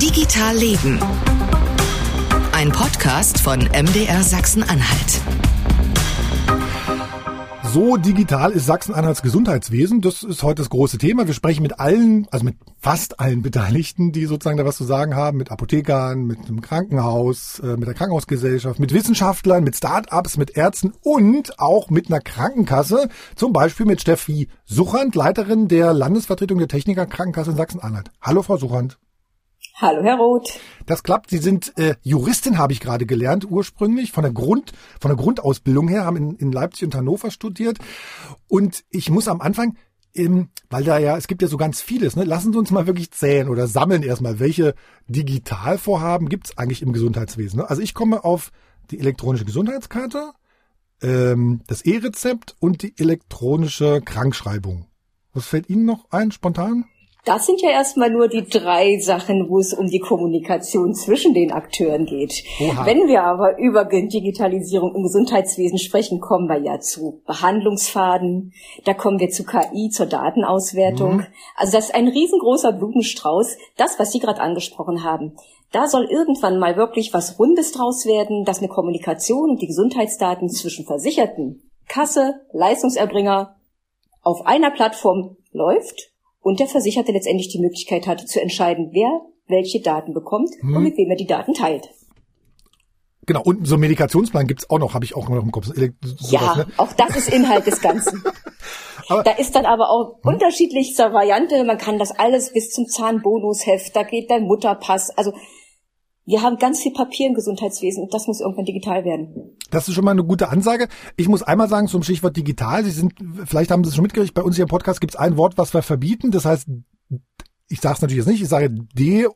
Digital Leben. Ein Podcast von MDR Sachsen-Anhalt. So digital ist Sachsen-Anhalts Gesundheitswesen. Das ist heute das große Thema. Wir sprechen mit allen, also mit fast allen Beteiligten, die sozusagen da was zu sagen haben, mit Apothekern, mit dem Krankenhaus, äh, mit der Krankenhausgesellschaft, mit Wissenschaftlern, mit Start-ups, mit Ärzten und auch mit einer Krankenkasse. Zum Beispiel mit Steffi Suchand, Leiterin der Landesvertretung der Techniker Krankenkasse in Sachsen-Anhalt. Hallo, Frau Suchand. Hallo, Herr Roth. Das klappt. Sie sind äh, Juristin, habe ich gerade gelernt, ursprünglich von der Grund, von der Grundausbildung her, haben in, in Leipzig und Hannover studiert. Und ich muss am Anfang, ähm, weil da ja, es gibt ja so ganz vieles, ne? Lassen Sie uns mal wirklich zählen oder sammeln erstmal, welche Digitalvorhaben gibt es eigentlich im Gesundheitswesen. Ne? Also ich komme auf die elektronische Gesundheitskarte, ähm, das E-Rezept und die elektronische Krankschreibung. Was fällt Ihnen noch ein, spontan? Das sind ja erstmal nur die drei Sachen, wo es um die Kommunikation zwischen den Akteuren geht. Oha. Wenn wir aber über Digitalisierung im Gesundheitswesen sprechen, kommen wir ja zu Behandlungsfaden, da kommen wir zu KI, zur Datenauswertung. Mhm. Also das ist ein riesengroßer Blumenstrauß, das, was Sie gerade angesprochen haben. Da soll irgendwann mal wirklich was Rundes draus werden, dass eine Kommunikation und die Gesundheitsdaten zwischen Versicherten, Kasse, Leistungserbringer auf einer Plattform läuft und der Versicherte letztendlich die Möglichkeit hat zu entscheiden, wer welche Daten bekommt hm. und mit wem er die Daten teilt. Genau, und so einen Medikationsplan gibt's auch noch, habe ich auch noch im Kopf. Sowas, ja, ne? auch das ist Inhalt des Ganzen. aber, da ist dann aber auch hm? unterschiedlichster Variante. Man kann das alles bis zum Zahnbonusheft, da geht dein Mutterpass. Also wir haben ganz viel Papier im Gesundheitswesen und das muss irgendwann digital werden. Das ist schon mal eine gute Ansage. Ich muss einmal sagen zum Stichwort digital. Sie sind, vielleicht haben Sie es schon mitgekriegt, bei uns hier im Podcast gibt es ein Wort, was wir verbieten. Das heißt, ich sage es natürlich jetzt nicht, ich sage D.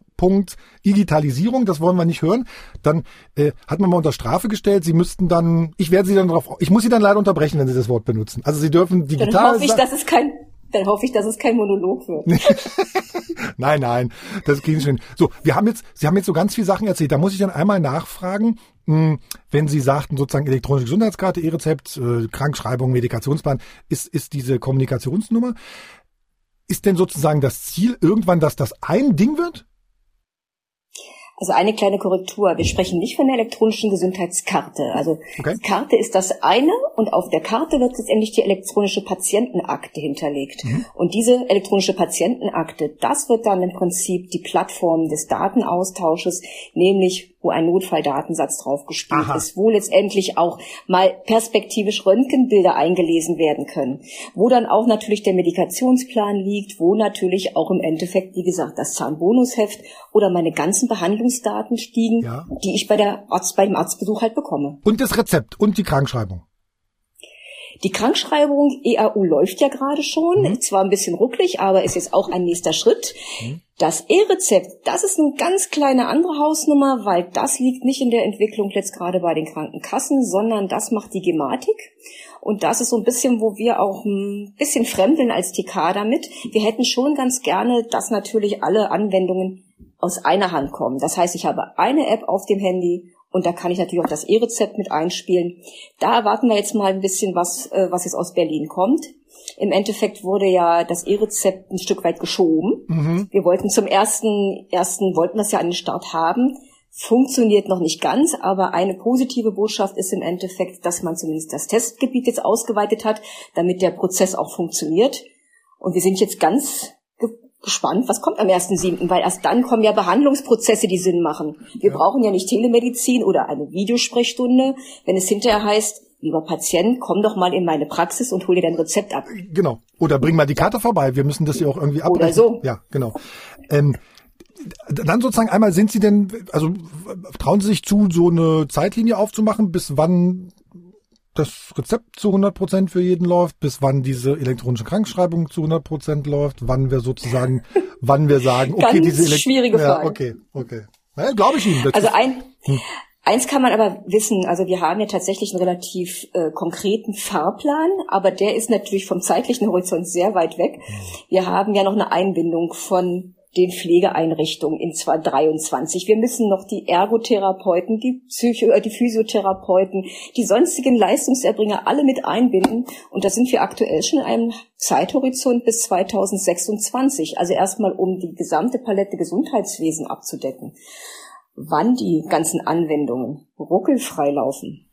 Digitalisierung, das wollen wir nicht hören. Dann äh, hat man mal unter Strafe gestellt. Sie müssten dann, ich werde Sie dann darauf, ich muss Sie dann leider unterbrechen, wenn Sie das Wort benutzen. Also Sie dürfen digital. Dann hoffe ich, dass es kein dann hoffe ich, dass es kein Monolog wird. nein, nein, das ging schon. So, wir haben jetzt, Sie haben jetzt so ganz viele Sachen erzählt. Da muss ich dann einmal nachfragen, hm, wenn Sie sagten sozusagen elektronische Gesundheitskarte, E-Rezept, äh, Krankschreibung, Medikationsplan, ist, ist diese Kommunikationsnummer. Ist denn sozusagen das Ziel irgendwann, dass das ein Ding wird? Also eine kleine Korrektur. Wir sprechen nicht von der elektronischen Gesundheitskarte. Also okay. die Karte ist das eine und auf der Karte wird letztendlich die elektronische Patientenakte hinterlegt. Mhm. Und diese elektronische Patientenakte, das wird dann im Prinzip die Plattform des Datenaustausches, nämlich wo ein Notfalldatensatz draufgespielt Aha. ist, wo letztendlich auch mal perspektivisch Röntgenbilder eingelesen werden können, wo dann auch natürlich der Medikationsplan liegt, wo natürlich auch im Endeffekt, wie gesagt, das Zahnbonusheft oder meine ganzen Behandlungsdaten stiegen, ja. die ich bei der Arzt, beim Arztbesuch halt bekomme. Und das Rezept und die Krankschreibung. Die Krankschreibung EAU läuft ja gerade schon, mhm. zwar ein bisschen rucklig, aber ist jetzt auch ein nächster Schritt. Mhm. Das E-Rezept, das ist eine ganz kleine andere Hausnummer, weil das liegt nicht in der Entwicklung jetzt gerade bei den Krankenkassen, sondern das macht die Gematik. Und das ist so ein bisschen, wo wir auch ein bisschen fremdeln als TK damit. Wir hätten schon ganz gerne, dass natürlich alle Anwendungen aus einer Hand kommen. Das heißt, ich habe eine App auf dem Handy und da kann ich natürlich auch das E-Rezept mit einspielen. Da erwarten wir jetzt mal ein bisschen was, äh, was jetzt aus Berlin kommt. Im Endeffekt wurde ja das E-Rezept ein Stück weit geschoben. Mhm. Wir wollten zum ersten, ersten wollten das ja an den Start haben. Funktioniert noch nicht ganz, aber eine positive Botschaft ist im Endeffekt, dass man zumindest das Testgebiet jetzt ausgeweitet hat, damit der Prozess auch funktioniert. Und wir sind jetzt ganz gespannt, was kommt am 1.7., weil erst dann kommen ja Behandlungsprozesse, die Sinn machen. Wir ja. brauchen ja nicht Telemedizin oder eine Videosprechstunde, wenn es hinterher heißt, lieber Patient, komm doch mal in meine Praxis und hol dir dein Rezept ab. Genau. Oder bring mal die Karte vorbei, wir müssen das ja auch irgendwie abbrechen. Oder so. Ja, genau. Ähm, dann sozusagen einmal, sind Sie denn, also trauen Sie sich zu, so eine Zeitlinie aufzumachen, bis wann das Rezept zu 100 Prozent für jeden läuft, bis wann diese elektronische Krankschreibung zu 100 Prozent läuft, wann wir sozusagen, wann wir sagen, okay, Ganz diese Elekt schwierige Frage. Ja, okay, okay. Naja, glaube ich Ihnen. Also ein, hm. Eins kann man aber wissen, also wir haben ja tatsächlich einen relativ äh, konkreten Fahrplan, aber der ist natürlich vom zeitlichen Horizont sehr weit weg. Hm. Wir haben ja noch eine Einbindung von den Pflegeeinrichtungen in 2023. Wir müssen noch die Ergotherapeuten, die Psycho, äh, die Physiotherapeuten, die sonstigen Leistungserbringer alle mit einbinden. Und da sind wir aktuell schon in einem Zeithorizont bis 2026. Also erstmal, um die gesamte Palette Gesundheitswesen abzudecken. Wann die ganzen Anwendungen ruckelfrei laufen,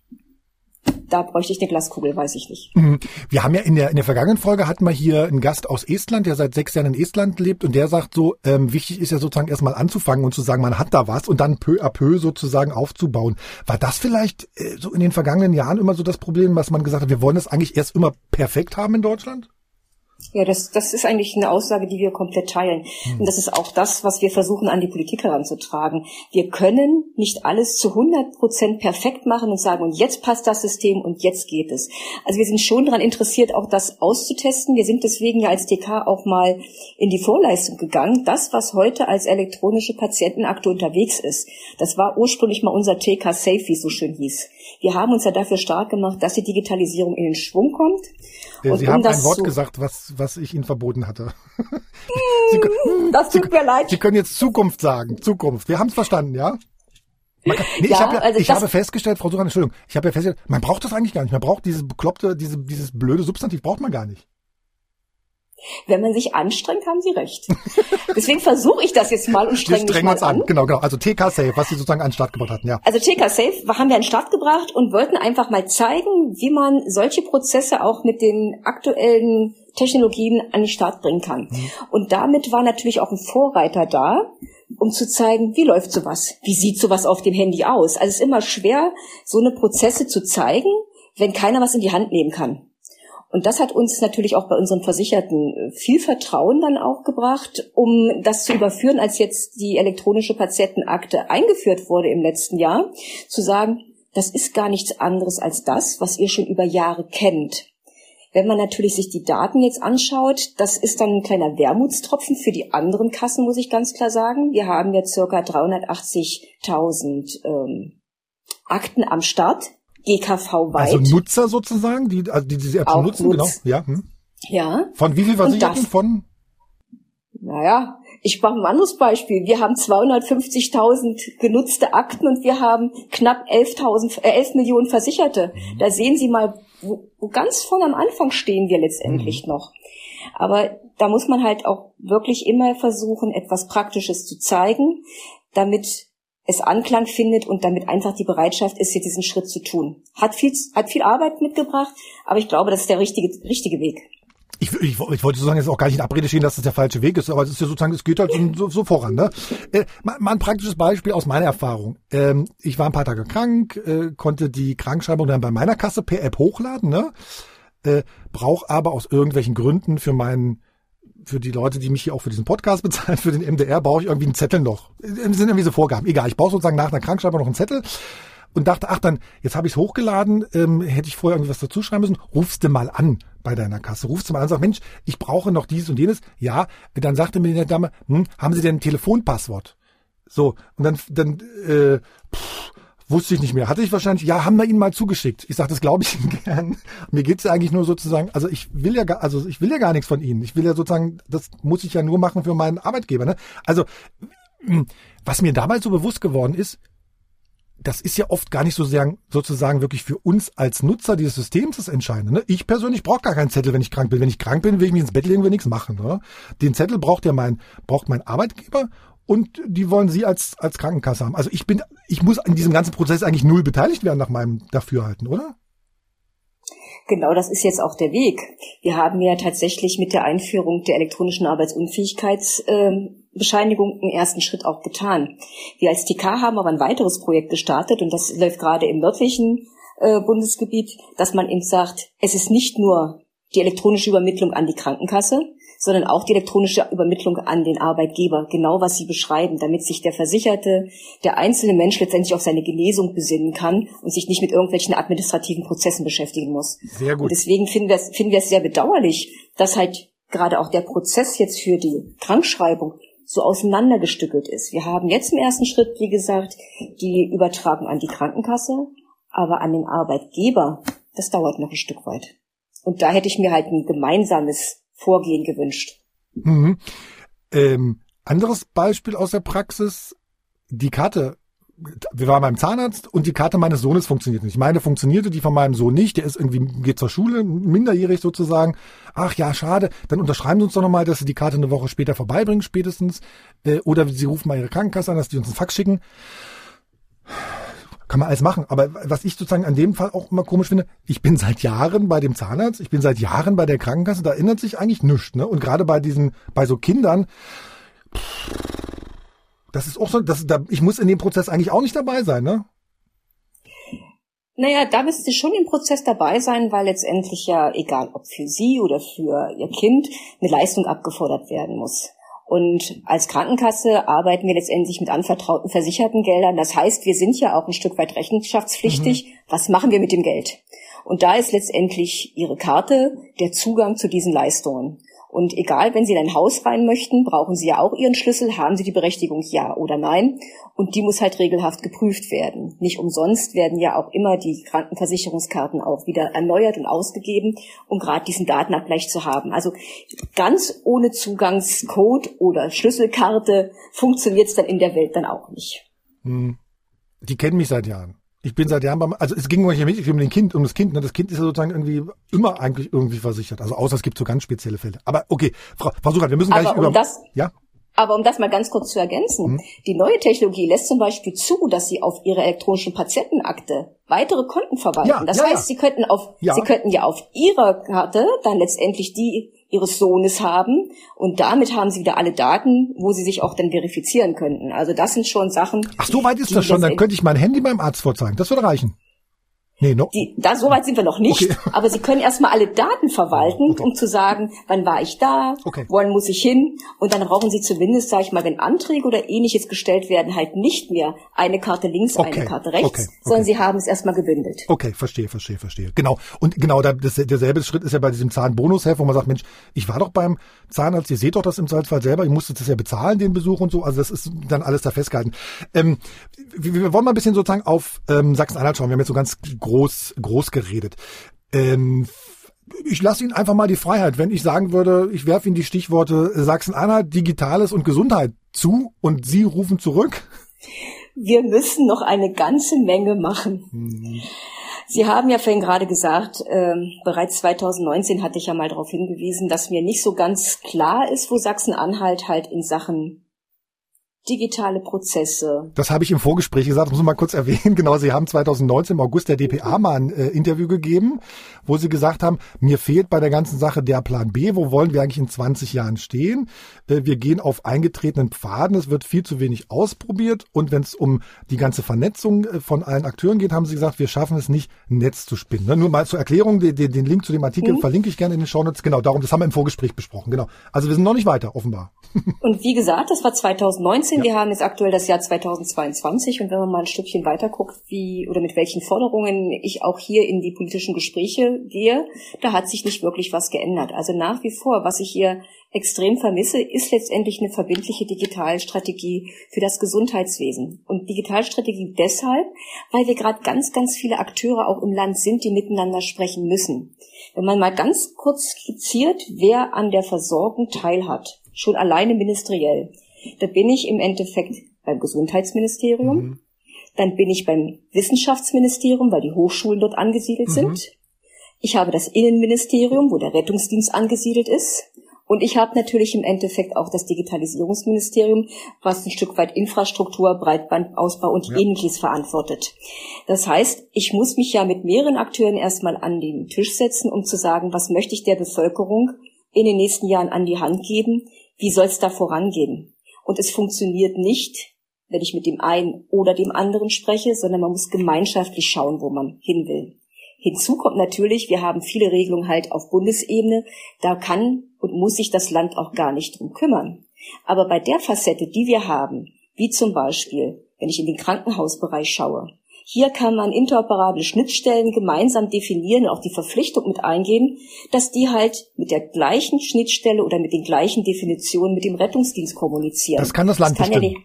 da bräuchte ich eine Glaskugel, weiß ich nicht. Mhm. Wir haben ja in der, in der vergangenen Folge hatten wir hier einen Gast aus Estland, der seit sechs Jahren in Estland lebt und der sagt so, ähm, wichtig ist ja sozusagen erstmal anzufangen und zu sagen, man hat da was und dann peu à peu sozusagen aufzubauen. War das vielleicht äh, so in den vergangenen Jahren immer so das Problem, was man gesagt hat, wir wollen das eigentlich erst immer perfekt haben in Deutschland? Ja, das, das ist eigentlich eine Aussage, die wir komplett teilen. Mhm. Und das ist auch das, was wir versuchen an die Politik heranzutragen. Wir können nicht alles zu 100 Prozent perfekt machen und sagen, und jetzt passt das System und jetzt geht es. Also wir sind schon daran interessiert, auch das auszutesten. Wir sind deswegen ja als DK auch mal in die Vorleistung gegangen. Das, was heute als elektronische Patientenakte unterwegs ist, das war ursprünglich mal unser TK Safe, wie es so schön hieß. Wir haben uns ja dafür stark gemacht, dass die Digitalisierung in den Schwung kommt. Ja, Sie um haben ein Wort gesagt, was, was ich Ihnen verboten hatte. Sie, das tut Sie, mir leid. Sie können jetzt Zukunft sagen. Zukunft. Wir haben es verstanden, ja? Kann, nee, ja, ich, hab ja, also ich habe festgestellt, Frau Suran, Entschuldigung, ich habe ja festgestellt, man braucht das eigentlich gar nicht. Man braucht dieses bekloppte, diese, dieses blöde Substantiv braucht man gar nicht. Wenn man sich anstrengt, haben Sie recht. Deswegen versuche ich das jetzt mal und streng mich mal uns an. an. Genau, genau. Also TK Safe, was Sie sozusagen an den Start gebracht hatten, ja. Also TK Safe haben wir an den Start gebracht und wollten einfach mal zeigen, wie man solche Prozesse auch mit den aktuellen Technologien an den Start bringen kann. Mhm. Und damit war natürlich auch ein Vorreiter da, um zu zeigen, wie läuft sowas? Wie sieht sowas auf dem Handy aus? Also es ist immer schwer, so eine Prozesse zu zeigen, wenn keiner was in die Hand nehmen kann. Und das hat uns natürlich auch bei unseren Versicherten äh, viel Vertrauen dann auch gebracht, um das zu überführen, als jetzt die elektronische Patientenakte eingeführt wurde im letzten Jahr, zu sagen, das ist gar nichts anderes als das, was ihr schon über Jahre kennt. Wenn man natürlich sich die Daten jetzt anschaut, das ist dann ein kleiner Wermutstropfen für die anderen Kassen, muss ich ganz klar sagen. Wir haben ja circa 380.000 ähm, Akten am Start GKV weit. Also Nutzer sozusagen, die, also die diese App schon nutzen, nutzt. genau. Ja. Hm. ja. Von wie viel Versicherten? Von? Naja, ich mache ein anderes Beispiel. Wir haben 250.000 genutzte Akten und wir haben knapp 11.000, äh, 11 Millionen Versicherte. Mhm. Da sehen Sie mal, wo, wo ganz vorne am Anfang stehen wir letztendlich mhm. noch. Aber da muss man halt auch wirklich immer versuchen, etwas Praktisches zu zeigen, damit es Anklang findet und damit einfach die Bereitschaft ist, hier diesen Schritt zu tun. Hat viel, hat viel Arbeit mitgebracht, aber ich glaube, das ist der richtige, richtige Weg. Ich, ich, ich wollte sozusagen jetzt auch gar nicht in Abrede stehen, dass das der falsche Weg ist, aber es ist ja sozusagen, es geht halt so, so voran. Ne? Äh, mal, mal ein praktisches Beispiel aus meiner Erfahrung. Ähm, ich war ein paar Tage krank, äh, konnte die Krankschreibung dann bei meiner Kasse per App hochladen, ne? äh, brauche aber aus irgendwelchen Gründen für meinen für die Leute, die mich hier auch für diesen Podcast bezahlen, für den MDR, brauche ich irgendwie einen Zettel noch. Das sind irgendwie so Vorgaben. Egal, ich brauche sozusagen nach einer Krankschreibung noch einen Zettel und dachte, ach dann, jetzt habe ich es hochgeladen, ähm, hätte ich vorher irgendwie was dazu schreiben müssen, rufst du mal an bei deiner Kasse. Rufst du mal an, sag, Mensch, ich brauche noch dies und jenes. Ja, dann sagte mir die Dame, hm, haben Sie denn ein Telefonpasswort? So, und dann, dann äh, pff, Wusste ich nicht mehr. Hatte ich wahrscheinlich, ja, haben wir Ihnen mal zugeschickt. Ich sage, das glaube ich Ihnen gern. Mir geht's ja eigentlich nur sozusagen, also ich will ja gar, also ich will ja gar nichts von Ihnen. Ich will ja sozusagen, das muss ich ja nur machen für meinen Arbeitgeber. Ne? Also, hm, was mir damals so bewusst geworden ist, das ist ja oft gar nicht so sehr sozusagen wirklich für uns als Nutzer dieses Systems das Entscheidende. Ne? Ich persönlich brauche gar keinen Zettel, wenn ich krank bin. Wenn ich krank bin, will ich mich ins Bett legen, will nichts machen. Ne? Den Zettel braucht ja mein, braucht mein Arbeitgeber und die wollen Sie als, als Krankenkasse haben. Also ich bin, ich muss in diesem ganzen Prozess eigentlich null beteiligt werden nach meinem Dafürhalten, oder? Genau, das ist jetzt auch der Weg. Wir haben ja tatsächlich mit der Einführung der elektronischen Arbeitsunfähigkeitsbescheinigung einen ersten Schritt auch getan. Wir als TK haben aber ein weiteres Projekt gestartet und das läuft gerade im nördlichen äh, Bundesgebiet, dass man eben sagt, es ist nicht nur die elektronische Übermittlung an die Krankenkasse, sondern auch die elektronische Übermittlung an den Arbeitgeber, genau was Sie beschreiben, damit sich der Versicherte, der einzelne Mensch letztendlich auf seine Genesung besinnen kann und sich nicht mit irgendwelchen administrativen Prozessen beschäftigen muss. Sehr gut. Und deswegen finden wir es finden wir es sehr bedauerlich, dass halt gerade auch der Prozess jetzt für die Krankschreibung so auseinandergestückelt ist. Wir haben jetzt im ersten Schritt, wie gesagt, die Übertragung an die Krankenkasse, aber an den Arbeitgeber, das dauert noch ein Stück weit. Und da hätte ich mir halt ein gemeinsames Vorgehen gewünscht. Mhm. Ähm, Anderes Beispiel aus der Praxis, die Karte wir waren beim Zahnarzt und die Karte meines Sohnes funktioniert nicht. Meine funktionierte, die von meinem Sohn nicht. Der ist irgendwie, geht zur Schule, minderjährig sozusagen. Ach ja, schade. Dann unterschreiben Sie uns doch nochmal, dass Sie die Karte eine Woche später vorbeibringen, spätestens. Äh, oder Sie rufen mal Ihre Krankenkasse an, dass die uns einen Fax schicken. Kann man alles machen. Aber was ich sozusagen an dem Fall auch immer komisch finde, ich bin seit Jahren bei dem Zahnarzt, ich bin seit Jahren bei der Krankenkasse, da erinnert sich eigentlich nichts. Ne? Und gerade bei diesen, bei so Kindern, das ist auch so, das, da, ich muss in dem Prozess eigentlich auch nicht dabei sein, ne? Naja, da müssen Sie schon im Prozess dabei sein, weil letztendlich ja, egal ob für Sie oder für Ihr Kind, eine Leistung abgefordert werden muss. Und als Krankenkasse arbeiten wir letztendlich mit anvertrauten versicherten Geldern. Das heißt, wir sind ja auch ein Stück weit rechenschaftspflichtig. Mhm. Was machen wir mit dem Geld? Und da ist letztendlich Ihre Karte der Zugang zu diesen Leistungen. Und egal, wenn Sie in ein Haus rein möchten, brauchen Sie ja auch Ihren Schlüssel. Haben Sie die Berechtigung, ja oder nein? Und die muss halt regelhaft geprüft werden. Nicht umsonst werden ja auch immer die Krankenversicherungskarten auch wieder erneuert und ausgegeben, um gerade diesen Datenabgleich zu haben. Also ganz ohne Zugangscode oder Schlüsselkarte funktioniert es dann in der Welt dann auch nicht. Hm. Die kennen mich seit Jahren. Ich bin seit Jahren beim, also es ging nicht um den Kind, um das Kind. Ne? Das Kind ist ja sozusagen irgendwie immer eigentlich irgendwie versichert. Also außer es gibt so ganz spezielle Fälle. Aber okay, Frau, Frau Surat, wir müssen gleich um über. Das, ja? Aber um das mal ganz kurz zu ergänzen, mhm. die neue Technologie lässt zum Beispiel zu, dass Sie auf Ihrer elektronischen Patientenakte weitere Konten verwalten. Ja, das ja, heißt. Sie könnten auf, Sie könnten ja auf Ihrer Karte dann letztendlich die ihres Sohnes haben und damit haben sie wieder alle Daten, wo sie sich auch dann verifizieren könnten. Also das sind schon Sachen. Ach, so weit ist das schon. Dann könnte ich mein Handy beim Arzt vorzeigen. Das würde reichen. Nee, no. Die, da, so weit sind wir noch nicht. Okay. Aber Sie können erstmal alle Daten verwalten, okay. um zu sagen, wann war ich da, okay. wohin muss ich hin. Und dann brauchen Sie zumindest, sage ich mal, wenn Anträge oder ähnliches gestellt werden, halt nicht mehr eine Karte links, eine Karte rechts, sondern Sie haben es erstmal gebündelt. Okay, verstehe, verstehe, verstehe. Genau. Und genau das, derselbe Schritt ist ja bei diesem Zahnbonushelfer, wo man sagt, Mensch, ich war doch beim Zahnarzt, ihr seht doch das im Salzfall selber, ich musste das ja bezahlen, den Besuch und so. Also das ist dann alles da festgehalten. Ähm, wir, wir wollen mal ein bisschen sozusagen auf ähm, Sachsen-Anhalt schauen. Wir haben jetzt so ganz groß, groß geredet. Ähm, ich lasse Ihnen einfach mal die Freiheit, wenn ich sagen würde, ich werfe Ihnen die Stichworte Sachsen-Anhalt, Digitales und Gesundheit zu und Sie rufen zurück. Wir müssen noch eine ganze Menge machen. Mhm. Sie haben ja vorhin gerade gesagt, äh, bereits 2019 hatte ich ja mal darauf hingewiesen, dass mir nicht so ganz klar ist, wo Sachsen-Anhalt halt in Sachen digitale Prozesse. Das habe ich im Vorgespräch gesagt, das muss ich mal kurz erwähnen. Genau, Sie haben 2019 im August der DPA mal ein äh, Interview gegeben, wo Sie gesagt haben, mir fehlt bei der ganzen Sache der Plan B. Wo wollen wir eigentlich in 20 Jahren stehen? Äh, wir gehen auf eingetretenen Pfaden. Es wird viel zu wenig ausprobiert. Und wenn es um die ganze Vernetzung äh, von allen Akteuren geht, haben Sie gesagt, wir schaffen es nicht, ein Netz zu spinnen. Ne? Nur mal zur Erklärung, den, den Link zu dem Artikel mhm. verlinke ich gerne in den Shownotes. Genau, darum, das haben wir im Vorgespräch besprochen. Genau. Also wir sind noch nicht weiter, offenbar. Und wie gesagt, das war 2019. Ja. Wir haben jetzt aktuell das Jahr 2022. Und wenn man mal ein Stückchen weiter guckt, wie oder mit welchen Forderungen ich auch hier in die politischen Gespräche gehe, da hat sich nicht wirklich was geändert. Also nach wie vor, was ich hier extrem vermisse, ist letztendlich eine verbindliche Digitalstrategie für das Gesundheitswesen. Und Digitalstrategie deshalb, weil wir gerade ganz, ganz viele Akteure auch im Land sind, die miteinander sprechen müssen. Wenn man mal ganz kurz skizziert, wer an der Versorgung teilhat, schon alleine ministeriell, da bin ich im Endeffekt beim Gesundheitsministerium, mhm. dann bin ich beim Wissenschaftsministerium, weil die Hochschulen dort angesiedelt mhm. sind. Ich habe das Innenministerium, wo der Rettungsdienst angesiedelt ist. Und ich habe natürlich im Endeffekt auch das Digitalisierungsministerium, was ein Stück weit Infrastruktur, Breitbandausbau und ja. ähnliches verantwortet. Das heißt, ich muss mich ja mit mehreren Akteuren erstmal an den Tisch setzen, um zu sagen, was möchte ich der Bevölkerung in den nächsten Jahren an die Hand geben, wie soll es da vorangehen. Und es funktioniert nicht, wenn ich mit dem einen oder dem anderen spreche, sondern man muss gemeinschaftlich schauen, wo man hin will. Hinzu kommt natürlich, wir haben viele Regelungen halt auf Bundesebene. Da kann und muss sich das Land auch gar nicht drum kümmern. Aber bei der Facette, die wir haben, wie zum Beispiel, wenn ich in den Krankenhausbereich schaue, hier kann man interoperable Schnittstellen gemeinsam definieren auch die Verpflichtung mit eingehen, dass die halt mit der gleichen Schnittstelle oder mit den gleichen Definitionen mit dem Rettungsdienst kommunizieren. Das kann das Land das bestimmen. Ja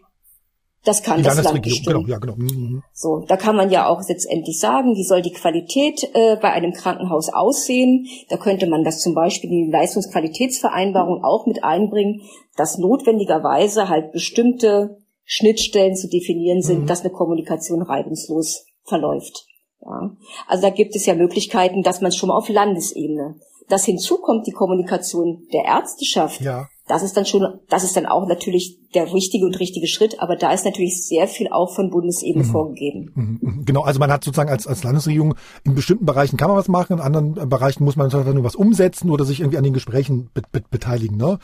Das kann die das Land bestimmen. genau, ja, genau. Mhm. So, da kann man ja auch letztendlich sagen, wie soll die Qualität äh, bei einem Krankenhaus aussehen. Da könnte man das zum Beispiel in die Leistungsqualitätsvereinbarung auch mit einbringen, dass notwendigerweise halt bestimmte Schnittstellen zu definieren sind, Mhm. dass eine Kommunikation reibungslos verläuft. Ja. Also da gibt es ja Möglichkeiten, dass man es schon mal auf Landesebene. Das hinzu kommt die Kommunikation der Ärzteschaft. Ja. Das ist dann schon, das ist dann auch natürlich der richtige und richtige Schritt, aber da ist natürlich sehr viel auch von Bundesebene vorgegeben. Mhm, mhm. Genau, also man hat sozusagen als, als Landesregierung in bestimmten Bereichen kann man was machen, in anderen Bereichen muss man nur was umsetzen oder sich irgendwie an den Gesprächen be be beteiligen. Ne?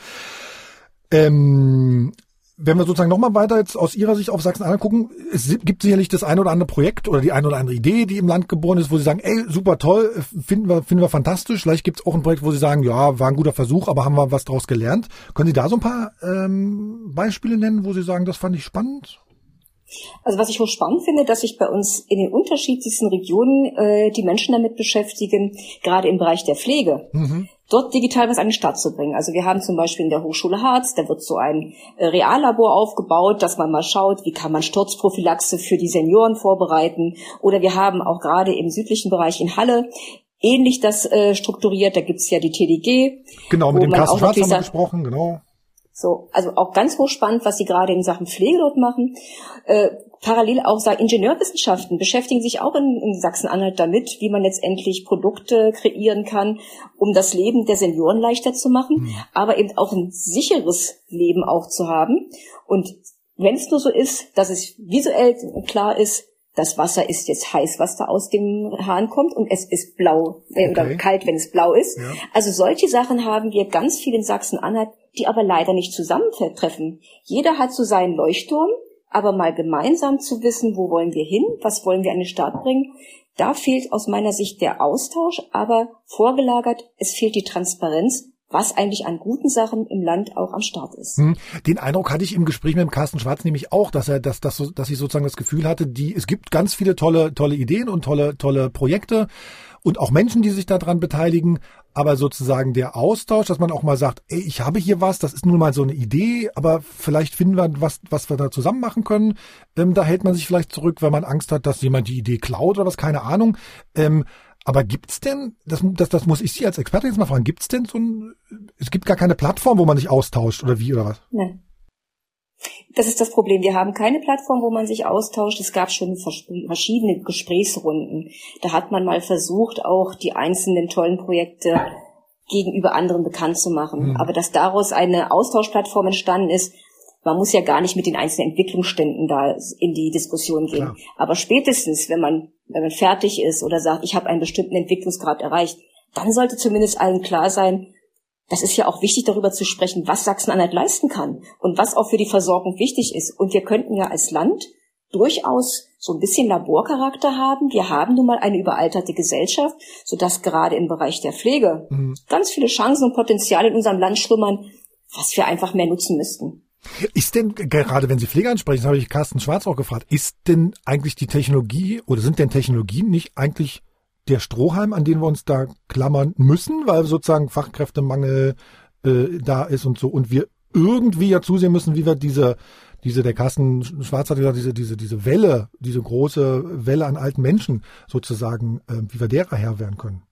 Ähm, wenn wir sozusagen nochmal weiter jetzt aus Ihrer Sicht auf Sachsen-Anhalt gucken, es gibt sicherlich das eine oder andere Projekt oder die eine oder andere Idee, die im Land geboren ist, wo Sie sagen, ey, super toll, finden wir, finden wir fantastisch. Vielleicht gibt es auch ein Projekt, wo Sie sagen, ja, war ein guter Versuch, aber haben wir was daraus gelernt. Können Sie da so ein paar ähm, Beispiele nennen, wo Sie sagen, das fand ich spannend? Also was ich hochspannend finde, dass sich bei uns in den unterschiedlichsten Regionen äh, die Menschen damit beschäftigen, gerade im Bereich der Pflege, dort digital was an die Stadt zu bringen. Also wir haben zum Beispiel in der Hochschule Harz, da wird so ein äh, Reallabor aufgebaut, dass man mal schaut, wie kann man Sturzprophylaxe für die Senioren vorbereiten. Oder wir haben auch gerade im südlichen Bereich in Halle ähnlich das äh, strukturiert. Da gibt's ja die TDG. Genau, mit dem Carsten Schwarz haben wir gesprochen, genau. So, also auch ganz hochspannend, was sie gerade in Sachen Pflege dort machen. Äh, parallel auch sagen, Ingenieurwissenschaften beschäftigen sich auch in, in Sachsen-Anhalt damit, wie man letztendlich Produkte kreieren kann, um das Leben der Senioren leichter zu machen, aber eben auch ein sicheres Leben auch zu haben. Und wenn es nur so ist, dass es visuell klar ist, das Wasser ist jetzt heiß, was da aus dem Hahn kommt, und es ist blau äh, oder Okay. kalt, wenn es blau ist. Ja. Also solche Sachen haben wir ganz viel in Sachsen-Anhalt, die aber leider nicht zusammentreffen. Jeder hat so seinen Leuchtturm, aber mal gemeinsam zu wissen, wo wollen wir hin, was wollen wir an den Start bringen, da fehlt aus meiner Sicht der Austausch, aber vorgelagert, es fehlt die Transparenz, was eigentlich an guten Sachen im Land auch am Start ist. Hm. Den Eindruck hatte ich im Gespräch mit dem Carsten Schwarz nämlich auch, dass er, dass, dass, dass ich sozusagen das Gefühl hatte, die, es gibt ganz viele tolle, tolle Ideen und tolle, tolle Projekte und auch Menschen, die sich daran beteiligen, aber sozusagen der Austausch, dass man auch mal sagt, ey, ich habe hier was, das ist nun mal so eine Idee, aber vielleicht finden wir was, was wir da zusammen machen können. Ähm, da hält man sich vielleicht zurück, weil man Angst hat, dass jemand die Idee klaut oder was, keine Ahnung. Ähm, aber gibt's denn, das, das, das muss ich Sie als Experte jetzt mal fragen, gibt's denn so ein, es gibt gar keine Plattform, wo man sich austauscht oder wie oder was? Nein. Das ist das Problem. Wir haben keine Plattform, wo man sich austauscht. Es gab schon vers- verschiedene Gesprächsrunden. Da hat man mal versucht, auch die einzelnen tollen Projekte gegenüber anderen bekannt zu machen. Aber dass daraus eine Austauschplattform entstanden ist, man muss ja gar nicht mit den einzelnen Entwicklungsständen da in die Diskussion gehen. Klar. Aber spätestens, wenn man, wenn man fertig ist oder sagt, ich habe einen bestimmten Entwicklungsgrad erreicht, dann sollte zumindest allen klar sein, das ist ja auch wichtig, darüber zu sprechen, was Sachsen-Anhalt leisten kann und was auch für die Versorgung wichtig ist. Und wir könnten ja als Land durchaus so ein bisschen Laborcharakter haben. Wir haben nun mal eine überalterte Gesellschaft, sodass gerade im Bereich der Pflege ganz viele Chancen und Potenziale in unserem Land schlummern, was wir einfach mehr nutzen müssten. Ist denn, gerade wenn Sie Pflege ansprechen, das habe ich Carsten Schwarz auch gefragt, ist denn eigentlich die Technologie oder sind denn Technologien nicht eigentlich der Strohhalm, an den wir uns da klammern müssen, weil sozusagen Fachkräftemangel äh, da ist und so und wir irgendwie ja zusehen müssen, wie wir diese, diese, der Carsten Schwarz hat gesagt, diese, diese, diese Welle, diese große Welle an alten Menschen sozusagen, äh, wie wir derer Herr werden können.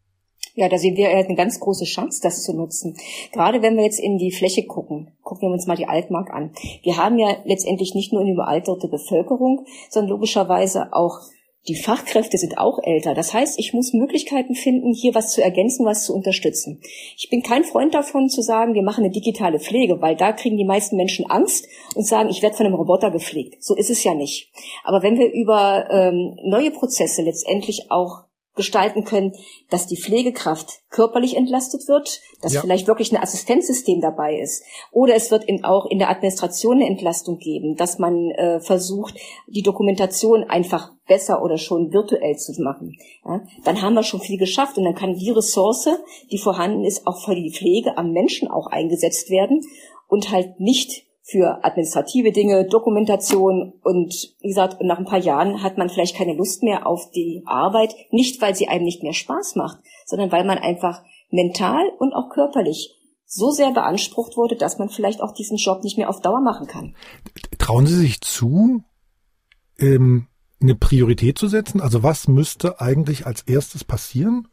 Ja, da sehen wir eine ganz große Chance, das zu nutzen. Gerade wenn wir jetzt in die Fläche gucken, gucken wir uns mal die Altmark an. Wir haben ja letztendlich nicht nur eine überalterte Bevölkerung, sondern logischerweise auch die Fachkräfte sind auch älter. Das heißt, ich muss Möglichkeiten finden, hier was zu ergänzen, was zu unterstützen. Ich bin kein Freund davon zu sagen, wir machen eine digitale Pflege, weil da kriegen die meisten Menschen Angst und sagen, ich werde von einem Roboter gepflegt. So ist es ja nicht. Aber wenn wir über ähm, neue Prozesse letztendlich auch gestalten können, dass die Pflegekraft körperlich entlastet wird, dass Ja. vielleicht wirklich ein Assistenzsystem dabei ist. Oder es wird in, auch in der Administration eine Entlastung geben, dass man äh, versucht, die Dokumentation einfach besser oder schon virtuell zu machen. Ja? Dann haben wir schon viel geschafft und dann kann die Ressource, die vorhanden ist, auch für die Pflege am Menschen auch eingesetzt werden und halt nicht für administrative Dinge, Dokumentation und wie gesagt, nach ein paar Jahren hat man vielleicht keine Lust mehr auf die Arbeit, nicht weil sie einem nicht mehr Spaß macht, sondern weil man einfach mental und auch körperlich so sehr beansprucht wurde, dass man vielleicht auch diesen Job nicht mehr auf Dauer machen kann. Trauen Sie sich zu, ähm, eine Priorität zu setzen? Also was müsste eigentlich als erstes passieren?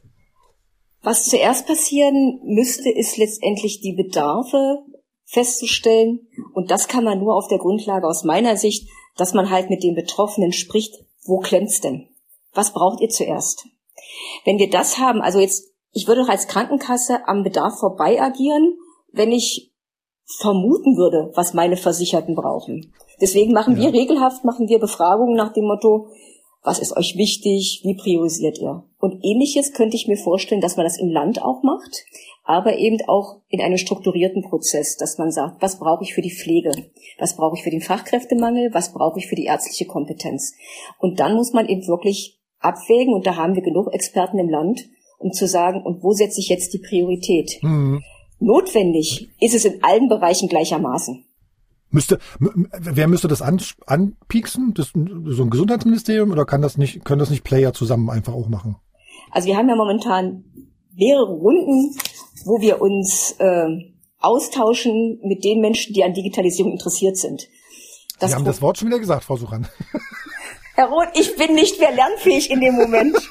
Was zuerst passieren müsste, ist letztendlich die Bedarfe festzustellen. Und das kann man nur auf der Grundlage aus meiner Sicht, dass man halt mit den Betroffenen spricht, wo klemmt's denn? Was braucht ihr zuerst? Wenn wir das haben, also jetzt, ich würde doch als Krankenkasse am Bedarf vorbei agieren, wenn ich vermuten würde, was meine Versicherten brauchen. Deswegen machen ja. wir regelhaft, machen wir Befragungen nach dem Motto, was ist euch wichtig? Wie priorisiert ihr? Und ähnliches könnte ich mir vorstellen, dass man das im Land auch macht, aber eben auch in einem strukturierten Prozess, dass man sagt, was brauche ich für die Pflege? Was brauche ich für den Fachkräftemangel? Was brauche ich für die ärztliche Kompetenz? Und dann muss man eben wirklich abwägen, und da haben wir genug Experten im Land, um zu sagen, und wo setze ich jetzt die Priorität? Mhm. Notwendig ist es in allen Bereichen gleichermaßen. Müsste, wer müsste das an, anpieksen? Das, so ein Gesundheitsministerium oder kann das nicht, können das nicht Player zusammen einfach auch machen? Also wir haben ja momentan mehrere Runden, wo wir uns äh, austauschen mit den Menschen, die an Digitalisierung interessiert sind. Das Sie haben das Wort schon wieder gesagt, Frau Suchan. Herr Roth, ich bin nicht mehr lernfähig in dem Moment.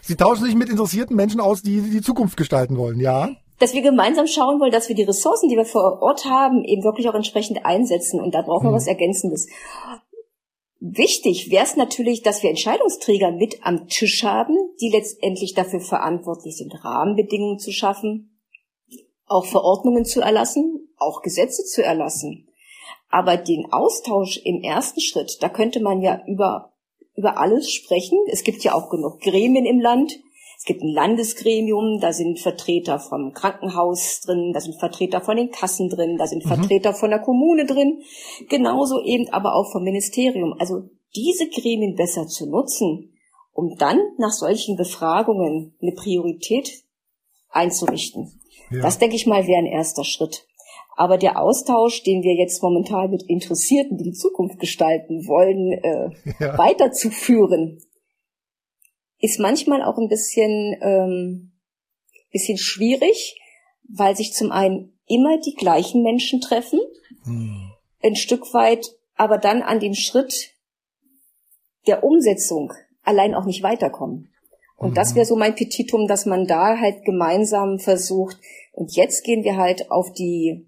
Sie tauschen sich mit interessierten Menschen aus, die die Zukunft gestalten wollen, ja? Dass wir gemeinsam schauen wollen, dass wir die Ressourcen, die wir vor Ort haben, eben wirklich auch entsprechend einsetzen. Und da brauchen wir mhm. was Ergänzendes. Wichtig wäre es natürlich, dass wir Entscheidungsträger mit am Tisch haben, die letztendlich dafür verantwortlich sind, Rahmenbedingungen zu schaffen, auch Verordnungen zu erlassen, auch Gesetze zu erlassen. Aber den Austausch im ersten Schritt, da könnte man ja über, über alles sprechen. Es gibt ja auch genug Gremien im Land, es gibt ein Landesgremium, da sind Vertreter vom Krankenhaus drin, da sind Vertreter von den Kassen drin, da sind mhm. Vertreter von der Kommune drin, genauso eben aber auch vom Ministerium. Also diese Gremien besser zu nutzen, um dann nach solchen Befragungen eine Priorität einzurichten. Ja. Das, denke ich mal, wäre ein erster Schritt. Aber der Austausch, den wir jetzt momentan mit Interessierten, die die Zukunft gestalten wollen, äh, ja. weiterzuführen, ist manchmal auch ein bisschen, ähm, bisschen schwierig, weil sich zum einen immer die gleichen Menschen treffen, hm. ein Stück weit, aber dann an dem Schritt der Umsetzung allein auch nicht weiterkommen. Und mhm. das wäre so mein Petitum, dass man da halt gemeinsam versucht, und jetzt gehen wir halt auf die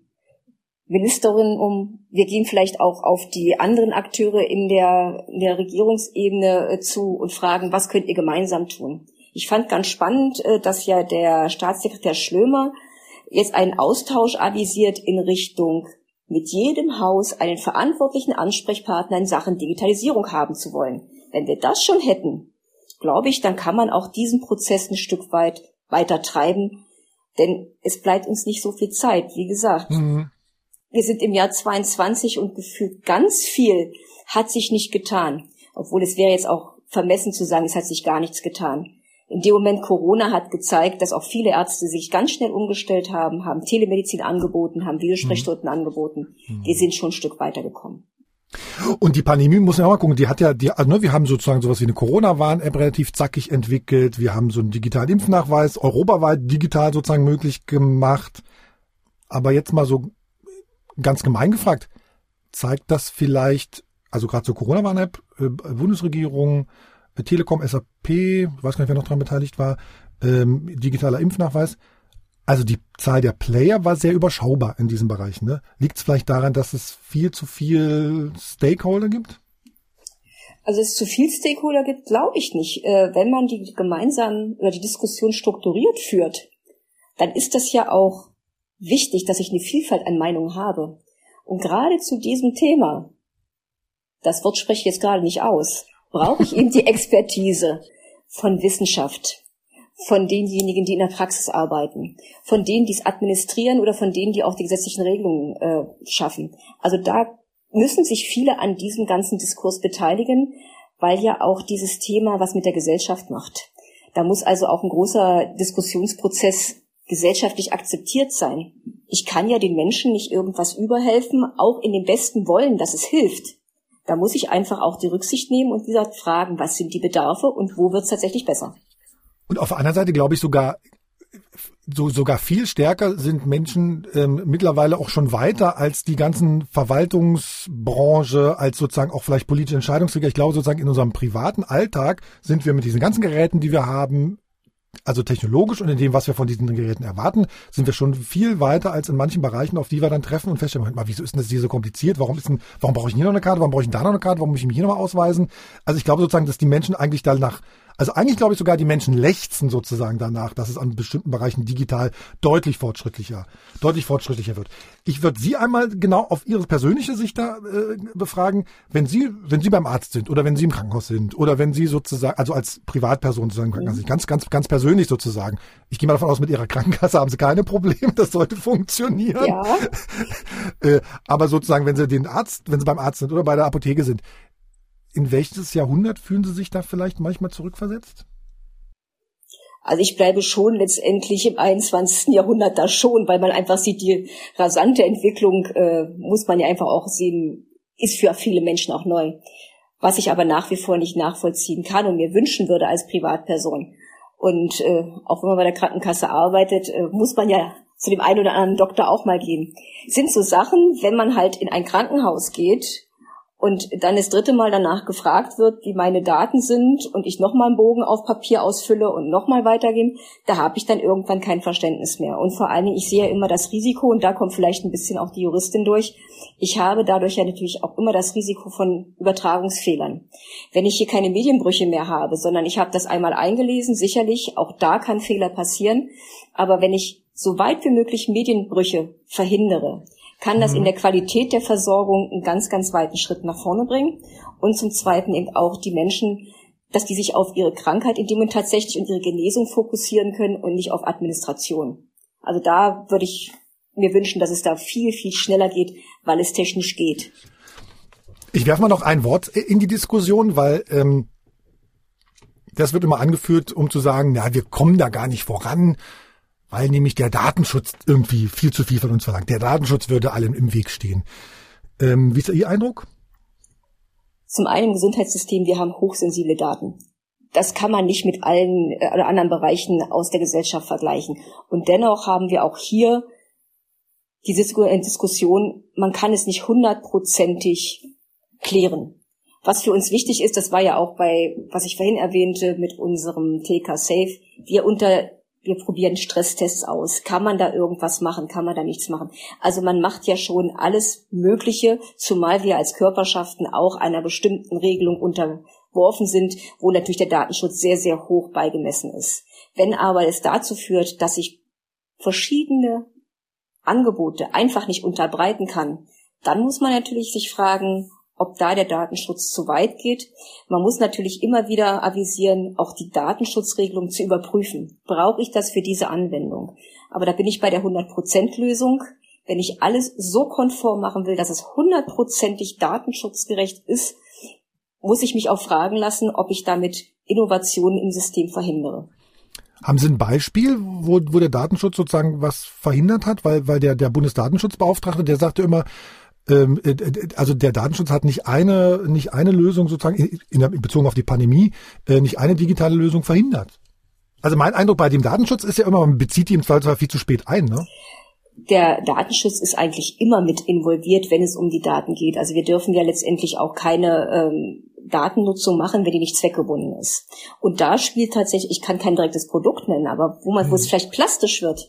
Ministerin um. Wir gehen vielleicht auch auf die anderen Akteure in der, in der Regierungsebene äh, zu und fragen, was könnt ihr gemeinsam tun? Ich fand ganz spannend, äh, dass ja der Staatssekretär Schlömer jetzt einen Austausch avisiert in Richtung mit jedem Haus einen verantwortlichen Ansprechpartner in Sachen Digitalisierung haben zu wollen. Wenn wir das schon hätten, glaube ich, dann kann man auch diesen Prozess ein Stück weit weiter treiben, denn es bleibt uns nicht so viel Zeit. Wie gesagt, mhm. Wir sind im Jahr 22 und gefühlt ganz viel hat sich nicht getan. Obwohl es wäre jetzt auch vermessen zu sagen, es hat sich gar nichts getan. In dem Moment Corona hat gezeigt, dass auch viele Ärzte sich ganz schnell umgestellt haben, haben Telemedizin angeboten, haben Videosprechstunden mhm. angeboten. Mhm. Wir sind schon ein Stück weitergekommen. Und die Pandemie muss man auch mal gucken, die hat ja, die, also, ne, wir haben sozusagen sowas wie eine Corona-Warn-App relativ zackig entwickelt, wir haben so einen digitalen Impfnachweis europaweit digital sozusagen möglich gemacht. Aber jetzt mal so ganz gemein gefragt, zeigt das vielleicht, also gerade zur Corona-Warn-App, äh, Bundesregierung, äh, Telekom, SAP, weiß gar nicht, wer noch daran beteiligt war, ähm, digitaler Impfnachweis, also die Zahl der Player war sehr überschaubar in diesen Bereichen. Ne? Liegt es vielleicht daran, dass es viel zu viel Stakeholder gibt? Also es zu viel Stakeholder gibt, glaube ich nicht. Äh, wenn man die gemeinsam oder die Diskussion strukturiert führt, dann ist das ja auch wichtig, dass ich eine Vielfalt an Meinungen habe. Und gerade zu diesem Thema, das Wort spreche ich jetzt gerade nicht aus, brauche ich eben die Expertise von Wissenschaft, von denjenigen, die in der Praxis arbeiten, von denen, die es administrieren oder von denen, die auch die gesetzlichen Regelungen äh, schaffen. Also da müssen sich viele an diesem ganzen Diskurs beteiligen, weil ja auch dieses Thema was mit der Gesellschaft macht. Da muss also auch ein großer Diskussionsprozess gesellschaftlich akzeptiert sein. Ich kann ja den Menschen nicht irgendwas überhelfen, auch in dem besten Wollen, dass es hilft. Da muss ich einfach auch die Rücksicht nehmen und wie gesagt fragen, was sind die Bedarfe und wo wird es tatsächlich besser. Und auf der anderen Seite glaube ich sogar, so sogar viel stärker sind Menschen ähm, mittlerweile auch schon weiter als die ganzen Verwaltungsbranche, als sozusagen auch vielleicht politische Entscheidungsträger. Ich glaube sozusagen in unserem privaten Alltag sind wir mit diesen ganzen Geräten, die wir haben, also technologisch und in dem, was wir von diesen Geräten erwarten, sind wir schon viel weiter als in manchen Bereichen, auf die wir dann treffen und feststellen, mal, wieso ist denn das hier so kompliziert? Warum ist denn, warum brauche ich hier noch eine Karte? Warum brauche ich da noch eine Karte? Warum muss ich mich hier nochmal ausweisen? Also ich glaube sozusagen, dass die Menschen eigentlich danach also eigentlich glaube ich sogar, die Menschen lechzen sozusagen danach, dass es an bestimmten Bereichen digital deutlich fortschrittlicher, deutlich fortschrittlicher wird. Ich würde Sie einmal genau auf Ihre persönliche Sicht da äh, befragen, wenn Sie, wenn Sie beim Arzt sind oder wenn Sie im Krankenhaus sind oder wenn Sie sozusagen, also als Privatperson sozusagen, mhm. ganz, ganz, ganz persönlich sozusagen. Ich gehe mal davon aus, mit Ihrer Krankenkasse haben Sie keine Probleme, das sollte funktionieren. Ja. äh, aber sozusagen, wenn Sie den Arzt, wenn Sie beim Arzt sind oder bei der Apotheke sind, in welches Jahrhundert fühlen Sie sich da vielleicht manchmal zurückversetzt? Also ich bleibe schon letztendlich im 21. Jahrhundert da schon, weil man einfach sieht, die rasante Entwicklung, äh, muss man ja einfach auch sehen, ist für viele Menschen auch neu. Was ich aber nach wie vor nicht nachvollziehen kann und mir wünschen würde als Privatperson. Und äh, auch wenn man bei der Krankenkasse arbeitet, äh, muss man ja zu dem einen oder anderen Doktor auch mal gehen. Sind so Sachen, wenn man halt in ein Krankenhaus geht, und dann das dritte Mal danach gefragt wird, wie meine Daten sind und ich nochmal einen Bogen auf Papier ausfülle und nochmal weitergehen, da habe ich dann irgendwann kein Verständnis mehr. Und vor allen Dingen, ich sehe ja immer das Risiko, und da kommt vielleicht ein bisschen auch die Juristin durch, ich habe dadurch ja natürlich auch immer das Risiko von Übertragungsfehlern. Wenn ich hier keine Medienbrüche mehr habe, sondern ich habe das einmal eingelesen, sicherlich, auch da kann Fehler passieren, aber wenn ich so weit wie möglich Medienbrüche verhindere, kann das in mhm. der Qualität der Versorgung einen ganz, ganz weiten Schritt nach vorne bringen. Und zum Zweiten eben auch die Menschen, dass die sich auf ihre Krankheit in dem Moment tatsächlich und ihre Genesung fokussieren können und nicht auf Administration. Also da würde ich mir wünschen, dass es da viel, viel schneller geht, weil es technisch geht. Ich werfe mal noch ein Wort in die Diskussion, weil ähm, das wird immer angeführt, um zu sagen, na, wir kommen da gar nicht voran weil nämlich der Datenschutz irgendwie viel zu viel von uns verlangt. Der Datenschutz würde allem im Weg stehen. Ähm, wie ist Ihr Eindruck? Zum einen im Gesundheitssystem, wir haben hochsensible Daten. Das kann man nicht mit allen äh, oder anderen Bereichen aus der Gesellschaft vergleichen. Und dennoch haben wir auch hier die Diskussion, man kann es nicht hundertprozentig klären. Was für uns wichtig ist, das war ja auch bei, was ich vorhin erwähnte, mit unserem TK Safe, wir unter wir probieren Stresstests aus. Kann man da irgendwas machen? Kann man da nichts machen? Also man macht ja schon alles Mögliche, zumal wir als Körperschaften auch einer bestimmten Regelung unterworfen sind, wo natürlich der Datenschutz sehr, sehr hoch beigemessen ist. Wenn aber es dazu führt, dass ich verschiedene Angebote einfach nicht unterbreiten kann, dann muss man natürlich sich fragen, ob da der Datenschutz zu weit geht. Man muss natürlich immer wieder avisieren, auch die Datenschutzregelung zu überprüfen. Brauche ich das für diese Anwendung? Aber da bin ich bei der 100%-Lösung. Wenn ich alles so konform machen will, dass es hundertprozentig datenschutzgerecht ist, muss ich mich auch fragen lassen, ob ich damit Innovationen im System verhindere. Haben Sie ein Beispiel, wo, wo der Datenschutz sozusagen was verhindert hat? Weil, weil der, der Bundesdatenschutzbeauftragte, der sagte immer, ähm, äh, also der Datenschutz hat nicht eine, nicht eine Lösung sozusagen in, in, bezogen auf die Pandemie, äh, nicht eine digitale Lösung verhindert. Also mein Eindruck bei dem Datenschutz ist ja immer, man bezieht die im Zweifelsfall viel zu spät ein, ne? der Datenschutz ist eigentlich immer mit involviert, wenn es um die Daten geht. Also wir dürfen ja letztendlich auch keine ähm, Datennutzung machen, wenn die nicht zweckgebunden ist. Und da spielt tatsächlich, ich kann kein direktes Produkt nennen, aber wo man, wo es mhm. vielleicht plastisch wird,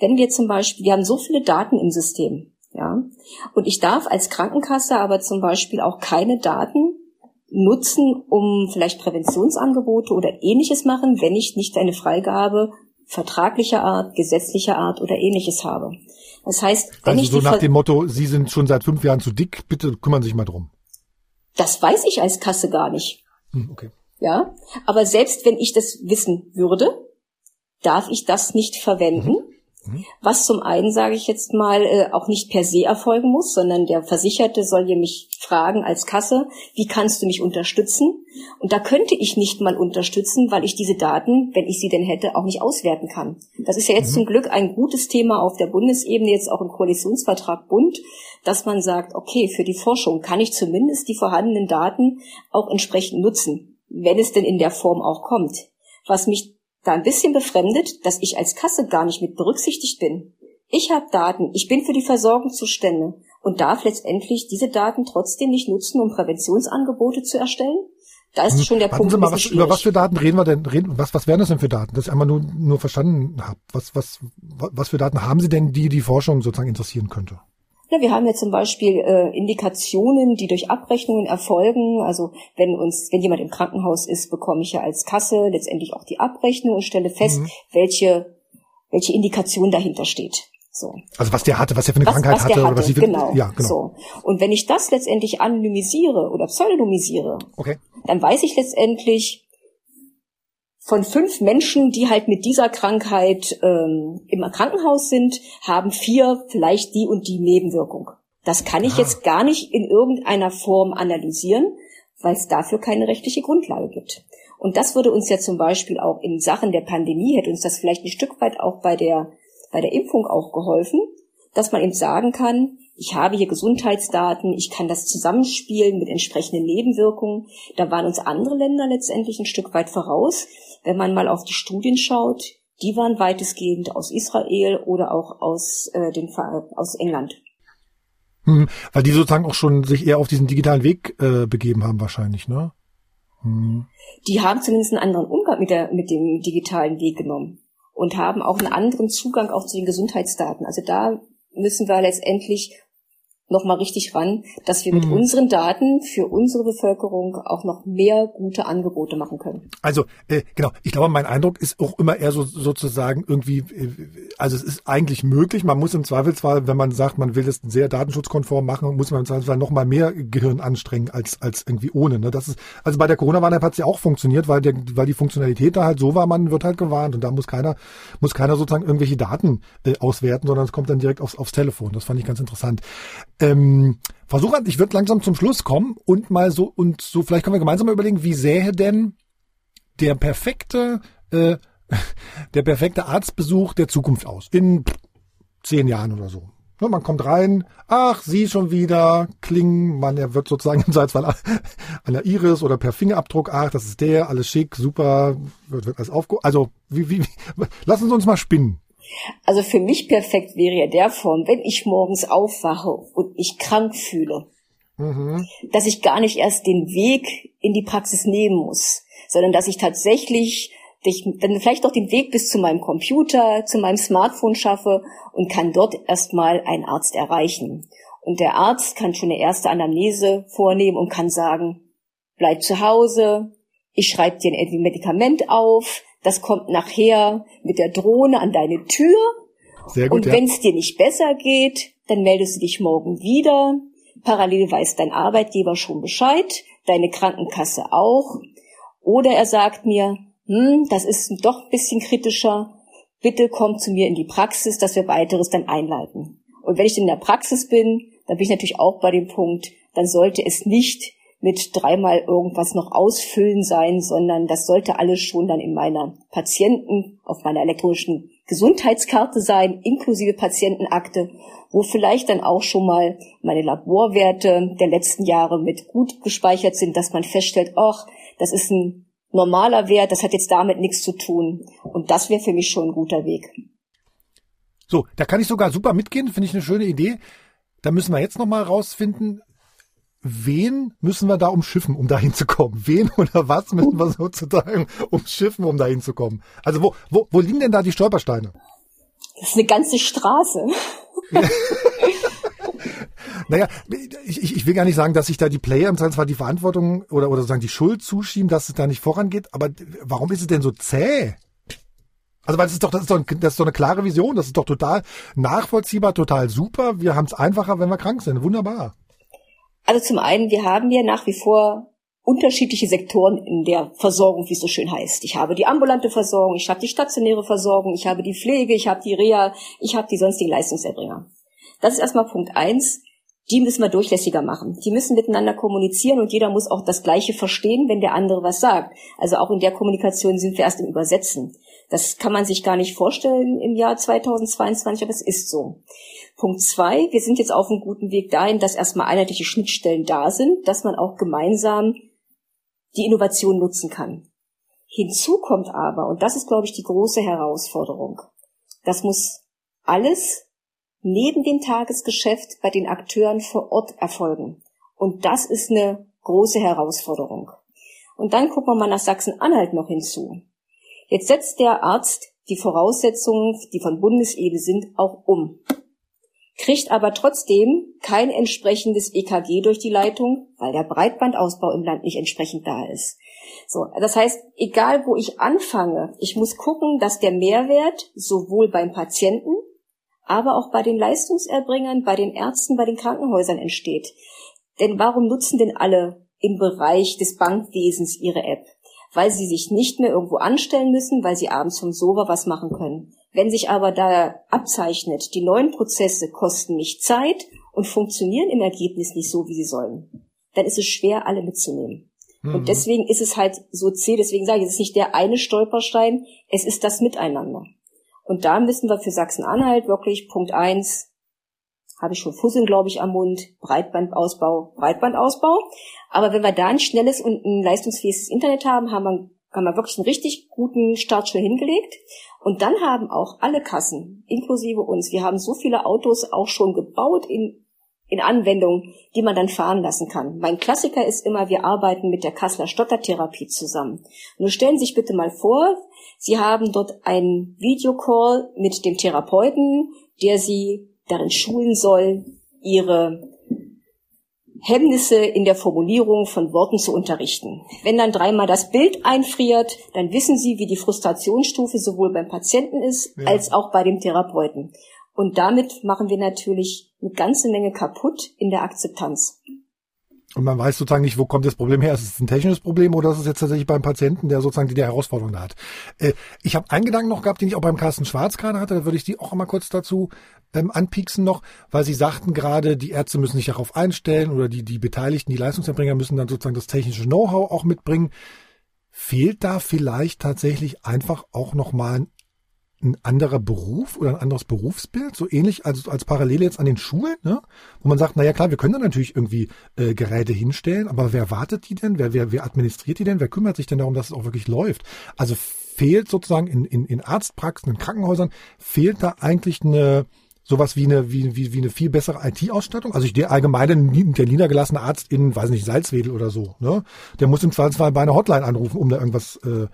wenn wir zum Beispiel, wir haben so viele Daten im System, ja. Und ich darf als Krankenkasse aber zum Beispiel auch keine Daten nutzen, um vielleicht Präventionsangebote oder ähnliches machen, wenn ich nicht eine Freigabe vertraglicher Art, gesetzlicher Art oder ähnliches habe. Das heißt, wenn also ich so nach dem Motto, Sie sind schon seit fünf Jahren zu dick, bitte kümmern Sie sich mal drum. Das weiß ich als Kasse gar nicht. Hm, okay. Ja, aber selbst wenn ich das wissen würde, darf ich das nicht verwenden, mhm. Was zum einen, sage ich jetzt mal, äh, auch nicht per se erfolgen muss, sondern der Versicherte soll ja mich fragen als Kasse, wie kannst du mich unterstützen? Und da könnte ich nicht mal unterstützen, weil ich diese Daten, wenn ich sie denn hätte, auch nicht auswerten kann. Das ist ja jetzt mhm. zum Glück ein gutes Thema auf der Bundesebene, jetzt auch im Koalitionsvertrag Bund, dass man sagt, okay, für die Forschung kann ich zumindest die vorhandenen Daten auch entsprechend nutzen, wenn es denn in der Form auch kommt. Was mich da ein bisschen befremdet, dass ich als Kasse gar nicht mit berücksichtigt bin. Ich habe Daten, ich bin für die Versorgung zuständig und darf letztendlich diese Daten trotzdem nicht nutzen, um Präventionsangebote zu erstellen? Da ist hm. schon der Warten Punkt. Sie mal, was, über was für Daten reden wir denn? Reden, was, was wären das denn für Daten? Dass ich einmal nur, nur verstanden habe. Was, was, was für Daten haben Sie denn, die die Forschung sozusagen interessieren könnte? Ja, wir haben ja zum Beispiel äh, Indikationen, die durch Abrechnungen erfolgen. Also wenn uns, wenn jemand im Krankenhaus ist, bekomme ich ja als Kasse letztendlich auch die Abrechnung und stelle fest, mhm. welche welche Indikation dahinter steht. So. Also was der hatte, was er für eine was, Krankheit was hatte, hatte, oder was sie genau, ja, genau. So. Und wenn ich das letztendlich anonymisiere oder pseudonymisiere, okay. dann weiß ich letztendlich von fünf Menschen, die halt mit dieser Krankheit ähm, im Krankenhaus sind, haben vier vielleicht die und die Nebenwirkung. Das kann ich ah. jetzt gar nicht in irgendeiner Form analysieren, weil es dafür keine rechtliche Grundlage gibt. Und das würde uns ja zum Beispiel auch in Sachen der Pandemie, hätte uns das vielleicht ein Stück weit auch bei der bei der Impfung auch geholfen, dass man eben sagen kann, ich habe hier Gesundheitsdaten, ich kann das zusammenspielen mit entsprechenden Nebenwirkungen. Da waren uns andere Länder letztendlich ein Stück weit voraus. Wenn man mal auf die Studien schaut, die waren weitestgehend aus Israel oder auch aus, äh, den, aus England. Hm, weil die sozusagen auch schon sich eher auf diesen digitalen Weg äh, begeben haben wahrscheinlich, ne? Hm. Die haben zumindest einen anderen Umgang mit, der, mit dem digitalen Weg genommen und haben auch einen anderen Zugang auch zu den Gesundheitsdaten. Also da müssen wir letztendlich nochmal richtig ran, dass wir mit mhm. unseren Daten für unsere Bevölkerung auch noch mehr gute Angebote machen können. Also äh, genau, ich glaube, mein Eindruck ist auch immer eher so sozusagen irgendwie, äh, also es ist eigentlich möglich. Man muss im Zweifelsfall, wenn man sagt, man will das sehr datenschutzkonform machen, muss man im Zweifelsfall noch mal mehr Gehirn anstrengen als als irgendwie ohne. Ne? Das ist also bei der Corona-Warn-App hat es ja auch funktioniert, weil der, weil die Funktionalität da halt so war, man wird halt gewarnt und da muss keiner muss keiner sozusagen irgendwelche Daten äh, auswerten, sondern es kommt dann direkt aufs, aufs Telefon. Das fand ich ganz interessant. Ähm, Versuch ich würde langsam zum Schluss kommen und mal so und so vielleicht können wir gemeinsam mal überlegen, wie sähe denn der perfekte äh, der perfekte Arztbesuch der Zukunft aus in zehn Jahren oder so. Ne, man kommt rein, ach, sie schon wieder, klingen, man, er wird sozusagen im Salzfall an der Iris oder per Fingerabdruck, ach, das ist der, alles schick, super, wird, wird alles aufge... Also, wie, wie, wie, lassen Sie uns mal spinnen. Also für mich perfekt wäre ja der Form, wenn ich morgens aufwache und mich krank fühle, mhm. dass ich gar nicht erst den Weg in die Praxis nehmen muss, sondern dass ich tatsächlich dann vielleicht auch den Weg bis zu meinem Computer, zu meinem Smartphone schaffe und kann dort erstmal einen Arzt erreichen. Und der Arzt kann schon eine erste Anamnese vornehmen und kann sagen, bleib zu Hause, ich schreibe dir ein Medikament auf, das kommt nachher mit der Drohne an deine Tür. Sehr gut, und wenn es dir nicht besser geht, dann meldest du dich morgen wieder. Parallel weiß dein Arbeitgeber schon Bescheid, deine Krankenkasse auch. Oder er sagt mir, hm, das ist doch ein bisschen kritischer. Bitte komm zu mir in die Praxis, dass wir weiteres dann einleiten. Und wenn ich in der Praxis bin, dann bin ich natürlich auch bei dem Punkt, dann sollte es nicht mit dreimal irgendwas noch ausfüllen sein, sondern das sollte alles schon dann in meiner Patienten, auf meiner elektronischen Gesundheitskarte sein, inklusive Patientenakte, wo vielleicht dann auch schon mal meine Laborwerte der letzten Jahre mit gut gespeichert sind, dass man feststellt, ach, das ist ein normaler Wert, das hat jetzt damit nichts zu tun. Und das wäre für mich schon ein guter Weg. So, da kann ich sogar super mitgehen, finde ich eine schöne Idee. Da müssen wir jetzt nochmal rausfinden, wen müssen wir da umschiffen, um da hinzukommen? Wen oder was müssen wir sozusagen umschiffen, um da hinzukommen? Also wo, wo, wo liegen denn da die Stolpersteine? Das ist eine ganze Straße. naja, ich, ich will gar nicht sagen, dass sich da die Player im Zweifelsfall die Verantwortung oder, oder sozusagen die Schuld zuschieben, dass es da nicht vorangeht, aber warum ist es denn so zäh? Also weil das ist doch, das ist doch, das ist doch eine klare Vision, das ist doch total nachvollziehbar, total super. Wir haben es einfacher, wenn wir krank sind. Wunderbar. Also zum einen, wir haben ja nach wie vor unterschiedliche Sektoren in der Versorgung, wie es so schön heißt. Ich habe die ambulante Versorgung, ich habe die stationäre Versorgung, ich habe die Pflege, ich habe die Reha, ich habe die sonstigen Leistungserbringer. Das ist erstmal Punkt eins. Die müssen wir durchlässiger machen. Die müssen miteinander kommunizieren und jeder muss auch das Gleiche verstehen, wenn der andere was sagt. Also auch in der Kommunikation sind wir erst im Übersetzen. Das kann man sich gar nicht vorstellen im Jahr 2022, aber es ist so. Punkt zwei, wir sind jetzt auf einem guten Weg dahin, dass erstmal einheitliche Schnittstellen da sind, dass man auch gemeinsam die Innovation nutzen kann. Hinzu kommt aber, und das ist, glaube ich, die große Herausforderung, das muss alles neben dem Tagesgeschäft bei den Akteuren vor Ort erfolgen. Und das ist eine große Herausforderung. Und dann gucken wir mal nach Sachsen-Anhalt noch hinzu. Jetzt setzt der Arzt die Voraussetzungen, die von Bundesebene sind, auch um. Kriegt aber trotzdem kein entsprechendes EKG durch die Leitung, weil der Breitbandausbau im Land nicht entsprechend da ist. So, das heißt, egal wo ich anfange, ich muss gucken, dass der Mehrwert sowohl beim Patienten, aber auch bei den Leistungserbringern, bei den Ärzten, bei den Krankenhäusern entsteht. Denn warum nutzen denn alle im Bereich des Bankwesens ihre App? Weil sie sich nicht mehr irgendwo anstellen müssen, weil sie abends vom Sofa was machen können. Wenn sich aber da abzeichnet, die neuen Prozesse kosten mich Zeit und funktionieren im Ergebnis nicht so, wie sie sollen, dann ist es schwer, alle mitzunehmen. Mhm. Und deswegen ist es halt so zäh, deswegen sage ich, es ist nicht der eine Stolperstein, es ist das Miteinander. Und da müssen wir für Sachsen-Anhalt wirklich Punkt eins habe ich schon Fusseln, glaube ich, am Mund, Breitbandausbau, Breitbandausbau. Aber wenn wir da ein schnelles und ein leistungsfähiges Internet haben, haben wir, haben wir wirklich einen richtig guten Start schon hingelegt. Und dann haben auch alle Kassen, inklusive uns, wir haben so viele Autos auch schon gebaut in, in Anwendungen, die man dann fahren lassen kann. Mein Klassiker ist immer, wir arbeiten mit der Kasseler Stottertherapie zusammen. Nun stellen Sie sich bitte mal vor, Sie haben dort einen Videocall mit dem Therapeuten, der Sie darin schulen soll, ihre Hemmnisse in der Formulierung von Worten zu unterrichten. Wenn dann dreimal das Bild einfriert, dann wissen Sie, wie die Frustrationsstufe sowohl beim Patienten ist, ja. als auch bei dem Therapeuten. Und damit machen wir natürlich eine ganze Menge kaputt in der Akzeptanz. Und man weiß sozusagen nicht, wo kommt das Problem her. Ist es ein technisches Problem oder ist es jetzt tatsächlich beim Patienten, der sozusagen die, die Herausforderung hat? Äh, ich habe einen Gedanken noch gehabt, den ich auch beim Carsten Schwarz gerade hatte. Da würde ich die auch einmal kurz dazu ähm, anpieksen noch, weil Sie sagten gerade, die Ärzte müssen sich darauf einstellen oder die, die Beteiligten, die Leistungserbringer müssen dann sozusagen das technische Know-how auch mitbringen. Fehlt da vielleicht tatsächlich einfach auch nochmal ein ein anderer Beruf oder ein anderes Berufsbild, so ähnlich als, als Parallele jetzt an den Schulen, ne? wo man sagt, naja klar, wir können da natürlich irgendwie äh, Geräte hinstellen, aber wer wartet die denn? Wer, wer, wer administriert die denn? Wer kümmert sich denn darum, dass es auch wirklich läuft? Also fehlt sozusagen in, in, in Arztpraxen, in Krankenhäusern, fehlt da eigentlich eine, sowas wie eine, wie, wie, wie eine viel bessere IT-Ausstattung. Also ich, der allgemeine, der niedergelassene Arzt in, weiß nicht, Salzwedel oder so, ne? Der muss im Zweifelsfall bei einer Hotline anrufen, um da irgendwas äh,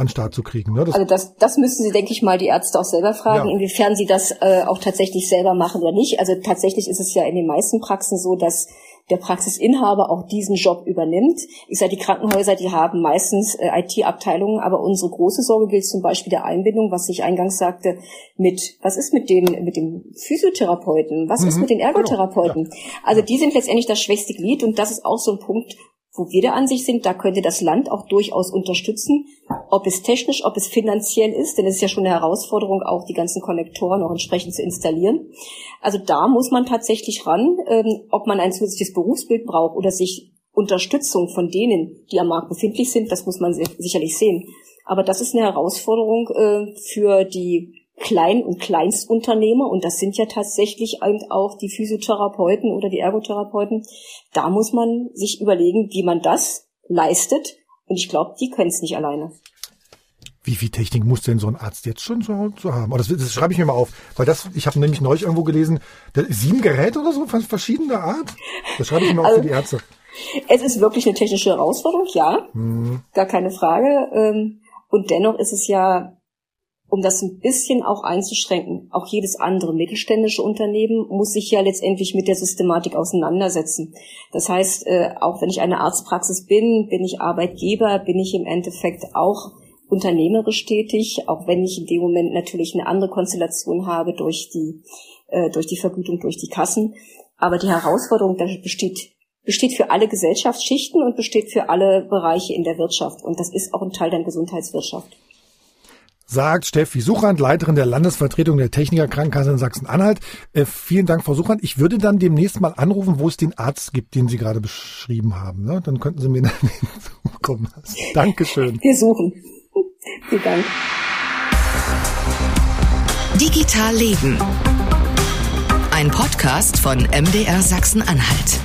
an Start zu kriegen. Ne? Das also das, das müssen Sie, denke ich mal, die Ärzte auch selber fragen, ja. inwiefern sie das äh, auch tatsächlich selber machen oder nicht. Also tatsächlich ist es ja in den meisten Praxen so, dass der Praxisinhaber auch diesen Job übernimmt. Ich sage, die Krankenhäuser, die haben meistens äh, IT-Abteilungen, aber unsere große Sorge gilt zum Beispiel der Einbindung, was ich eingangs sagte, mit, was ist mit dem, mit dem Physiotherapeuten, was mhm. ist mit den Ergotherapeuten? Genau. Ja. Also die sind letztendlich das schwächste Glied und das ist auch so ein Punkt, wo wir der Ansicht sind, da könnte das Land auch durchaus unterstützen, ob es technisch, ob es finanziell ist, denn es ist ja schon eine Herausforderung, auch die ganzen Konnektoren auch entsprechend zu installieren. Also da muss man tatsächlich ran, ähm, ob man ein zusätzliches Berufsbild braucht oder sich Unterstützung von denen, die am Markt befindlich sind, das muss man sicherlich sehen. Aber das ist eine Herausforderung äh, für die Klein- und Kleinstunternehmer, und das sind ja tatsächlich auch die Physiotherapeuten oder die Ergotherapeuten, da muss man sich überlegen, wie man das leistet. Und ich glaube, die können es nicht alleine. Wie viel Technik muss denn so ein Arzt jetzt schon so, so haben? Das, das schreibe ich mir mal auf, weil das, ich habe nämlich neulich irgendwo gelesen, sieben Geräte oder so von verschiedener Art. Das schreibe ich mir also, auf für die Ärzte. Es ist wirklich eine technische Herausforderung, ja, hm. gar keine Frage. Ähm, und dennoch ist es ja um das ein bisschen auch einzuschränken. Auch jedes andere mittelständische Unternehmen muss sich ja letztendlich mit der Systematik auseinandersetzen. Das heißt, äh, auch wenn ich eine Arztpraxis bin, bin ich Arbeitgeber, bin ich im Endeffekt auch unternehmerisch tätig, auch wenn ich in dem Moment natürlich eine andere Konstellation habe durch die, äh, durch die Vergütung, durch die Kassen. Aber die Herausforderung besteht besteht für alle Gesellschaftsschichten und besteht für alle Bereiche in der Wirtschaft. Und das ist auch ein Teil der Gesundheitswirtschaft sagt Steffi Suchand, Leiterin der Landesvertretung der Techniker Krankenkasse in Sachsen-Anhalt. Äh, vielen Dank, Frau Suchand. Ich würde dann demnächst mal anrufen, wo es den Arzt gibt, den Sie gerade beschrieben haben. Ne? Dann könnten Sie mir dann zukommen lassen. Dankeschön. Wir suchen. Vielen Dank. Digital Leben. Ein Podcast von MDR Sachsen-Anhalt.